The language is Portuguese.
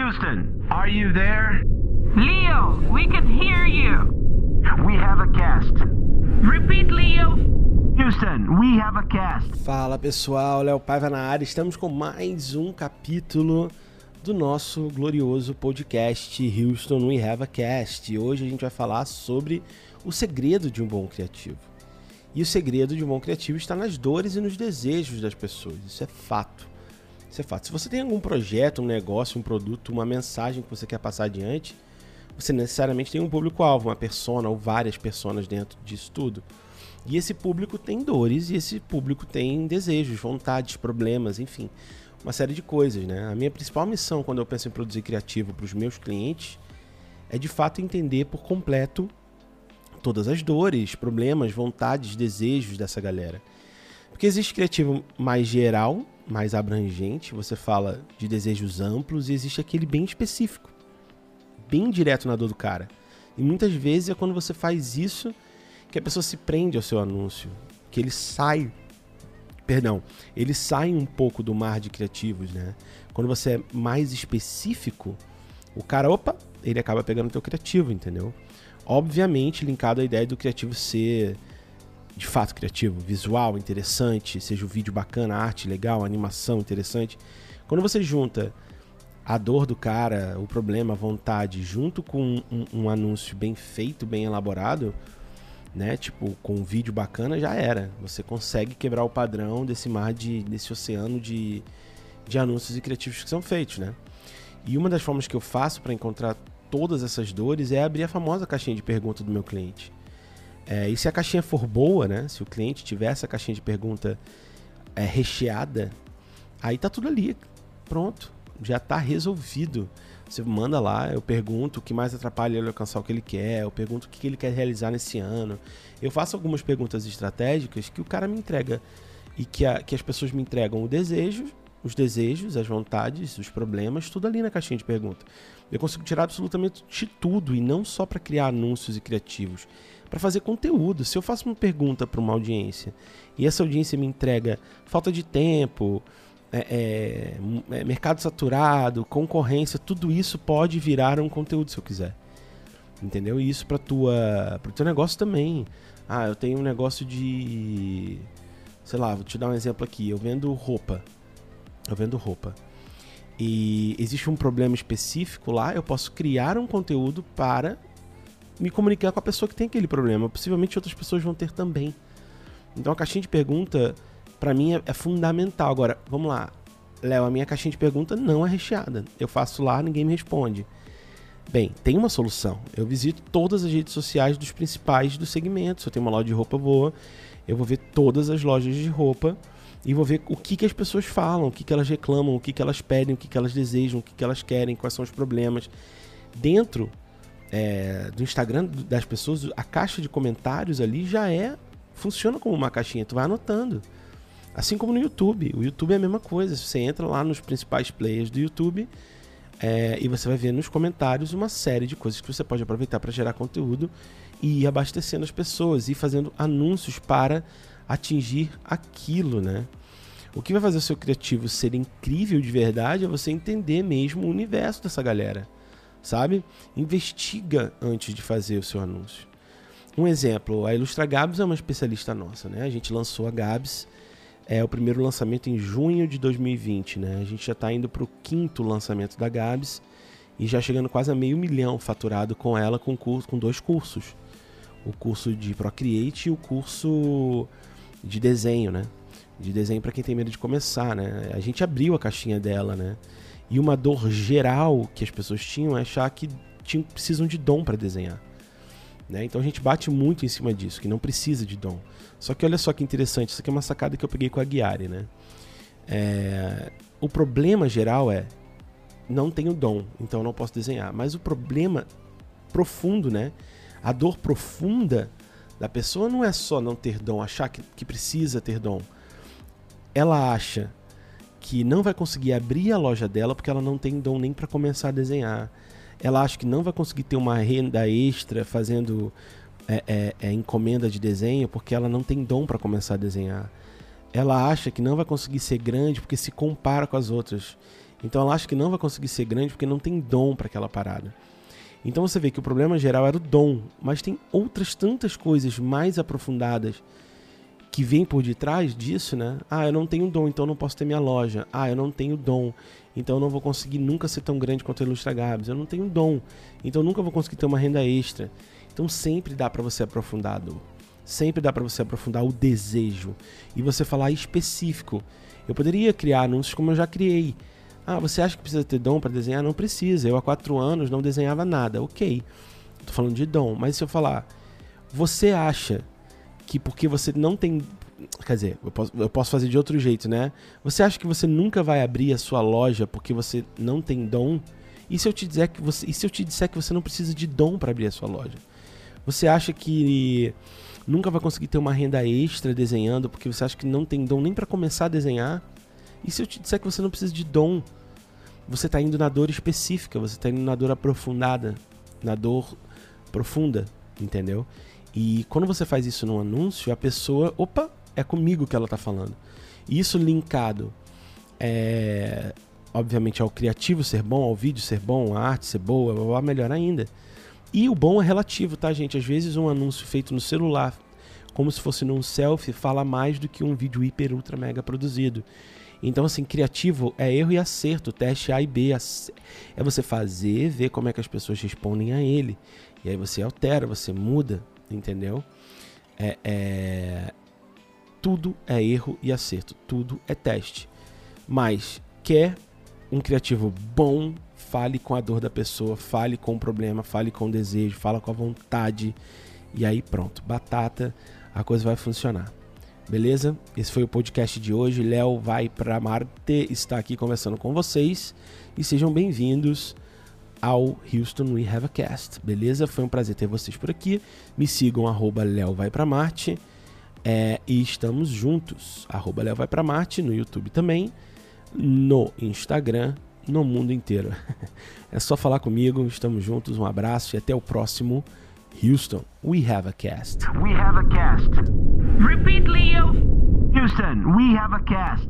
Houston, are you there? Leo, we can hear you. We have a cast. Repeat, Leo. Houston, we have a cast. Fala pessoal, Léo Paiva na área. Estamos com mais um capítulo do nosso glorioso podcast Houston We Have a Cast. E hoje a gente vai falar sobre o segredo de um bom criativo. E o segredo de um bom criativo está nas dores e nos desejos das pessoas. Isso é fato. Isso é fato. Se você tem algum projeto, um negócio, um produto, uma mensagem que você quer passar adiante, você necessariamente tem um público-alvo, uma persona ou várias personas dentro disso tudo. E esse público tem dores e esse público tem desejos, vontades, problemas, enfim, uma série de coisas, né? A minha principal missão quando eu penso em produzir criativo para os meus clientes é de fato entender por completo todas as dores, problemas, vontades, desejos dessa galera. Porque existe criativo mais geral, mais abrangente, você fala de desejos amplos e existe aquele bem específico, bem direto na dor do cara. E muitas vezes é quando você faz isso que a pessoa se prende ao seu anúncio, que ele sai, perdão, ele sai um pouco do mar de criativos, né? Quando você é mais específico, o cara, opa, ele acaba pegando o teu criativo, entendeu? Obviamente linkado à ideia do criativo ser de fato criativo, visual, interessante, seja o vídeo bacana, arte legal, animação interessante. Quando você junta a dor do cara, o problema, a vontade, junto com um, um, anúncio bem feito, bem elaborado, né? Tipo, com um vídeo bacana, já era. Você consegue quebrar o padrão desse mar de. desse oceano de, de anúncios e criativos que são feitos, né? E uma das formas que eu faço para encontrar todas essas dores é abrir a famosa caixinha de pergunta do meu cliente. É, e se a caixinha for boa, né? Se o cliente tiver essa caixinha de pergunta é, recheada, aí tá tudo ali. Pronto. Já tá resolvido. Você manda lá, eu pergunto o que mais atrapalha ele alcançar o que ele quer, eu pergunto o que ele quer realizar nesse ano. Eu faço algumas perguntas estratégicas que o cara me entrega e que, a, que as pessoas me entregam o desejo, os desejos, as vontades, os problemas, tudo ali na caixinha de pergunta. Eu consigo tirar absolutamente de tudo e não só para criar anúncios e criativos, para fazer conteúdo. Se eu faço uma pergunta para uma audiência e essa audiência me entrega falta de tempo, é, é, é, mercado saturado, concorrência, tudo isso pode virar um conteúdo se eu quiser. Entendeu? E isso para tua, pro teu negócio também. Ah, eu tenho um negócio de sei lá, vou te dar um exemplo aqui. Eu vendo roupa. Eu vendo roupa. E existe um problema específico lá, eu posso criar um conteúdo para me comunicar com a pessoa que tem aquele problema. Possivelmente outras pessoas vão ter também. Então a caixinha de pergunta para mim é, é, fundamental. Agora, vamos lá. Léo, a minha caixinha de pergunta não é recheada. Eu faço lá, ninguém me responde. Bem, tem uma solução. Eu visito todas as redes sociais dos principais do segmento. Se eu tenho uma loja de roupa boa, eu vou ver todas as lojas de roupa e vou ver o que, que as pessoas falam, o que, que elas reclamam, o que, que elas pedem, o que, que elas desejam, o que, que elas querem, quais são os problemas. Dentro é, do Instagram das pessoas, a caixa de comentários ali já é. funciona como uma caixinha. Tu vai anotando. Assim como no YouTube. O YouTube é a mesma coisa. Você entra lá nos principais players do YouTube é, e você vai ver nos comentários uma série de coisas que você pode aproveitar para gerar conteúdo e ir abastecendo as pessoas e fazendo anúncios para atingir aquilo, né? O que vai fazer o seu criativo ser incrível de verdade é você entender mesmo o universo dessa galera, sabe? Investiga antes de fazer o seu anúncio. Um exemplo, a Ilustra Gabs é uma especialista nossa, né? A gente lançou a Gabs é o primeiro lançamento em junho de 2020, né? A gente já está indo para o quinto lançamento da Gabs e já chegando quase a meio milhão faturado com ela com, curso, com dois cursos. O curso de Procreate e o curso de desenho, né? De desenho para quem tem medo de começar, né? A gente abriu a caixinha dela, né? E uma dor geral que as pessoas tinham é achar que tinham, precisam de dom para desenhar. Né? Então a gente bate muito em cima disso, que não precisa de dom. Só que olha só que interessante, isso aqui é uma sacada que eu peguei com a Guiari, né? É... O problema geral é não tenho dom, então não posso desenhar. Mas o problema profundo, né? A dor profunda da pessoa não é só não ter dom, achar que, que precisa ter dom. Ela acha que não vai conseguir abrir a loja dela porque ela não tem dom nem para começar a desenhar ela acha que não vai conseguir ter uma renda extra fazendo é, é, é, encomenda de desenho porque ela não tem dom para começar a desenhar. Ela acha que não vai conseguir ser grande porque se compara com as outras. Então ela acha que não vai conseguir ser grande porque não tem dom para aquela parada. Então você vê que o problema geral era o dom, mas tem outras tantas coisas mais aprofundadas que vêm por detrás disso, né? Ah, eu não tenho dom, então não posso ter minha loja. Ah, eu não tenho dom, então eu não vou conseguir nunca ser tão grande quanto a Ilustra Gabs. Eu não tenho dom, então nunca vou conseguir ter uma renda extra. Então sempre dá para você aprofundar, do, sempre dá para você aprofundar o desejo e você falar específico. Eu poderia criar anúncios como eu já criei. Ah, você acha que precisa ter dom para desenhar? Não precisa. Eu há quatro anos não desenhava nada. Ok, tô falando de dom. Mas se eu falar, você acha que porque você não tem. Quer dizer, eu posso, eu posso fazer de outro jeito, né? Você acha que você nunca vai abrir a sua loja porque você não tem dom? E se eu te dizer que você, e se eu te disser que você não precisa de dom para abrir a sua loja? Você acha que nunca vai conseguir ter uma renda extra desenhando porque você acha que não tem dom nem para começar a desenhar? E se eu te disser que você não precisa de dom? Você está indo na dor específica, você está indo na dor aprofundada, na dor profunda, entendeu? E quando você faz isso num anúncio, a pessoa, opa, é comigo que ela está falando. E isso linkado, é, obviamente, ao criativo ser bom, ao vídeo ser bom, a arte ser boa, blá, melhor ainda. E o bom é relativo, tá, gente? Às vezes um anúncio feito no celular, como se fosse num selfie, fala mais do que um vídeo hiper, ultra, mega produzido. Então, assim, criativo é erro e acerto, teste A e B. É você fazer, ver como é que as pessoas respondem a ele. E aí você altera, você muda, entendeu? É, é... Tudo é erro e acerto, tudo é teste. Mas quer um criativo bom, fale com a dor da pessoa, fale com o problema, fale com o desejo, fala com a vontade. E aí pronto, batata, a coisa vai funcionar. Beleza? Esse foi o podcast de hoje. Léo vai para Marte, está aqui conversando com vocês e sejam bem-vindos ao Houston We Have a Cast. Beleza? Foi um prazer ter vocês por aqui. Me sigam arroba Léo vai para Marte é, e estamos juntos. Arroba Léo vai para Marte no YouTube também, no Instagram, no mundo inteiro. é só falar comigo. Estamos juntos. Um abraço e até o próximo. Houston, we have a cast. We have a cast. Repeat, Leo. Houston, we have a cast.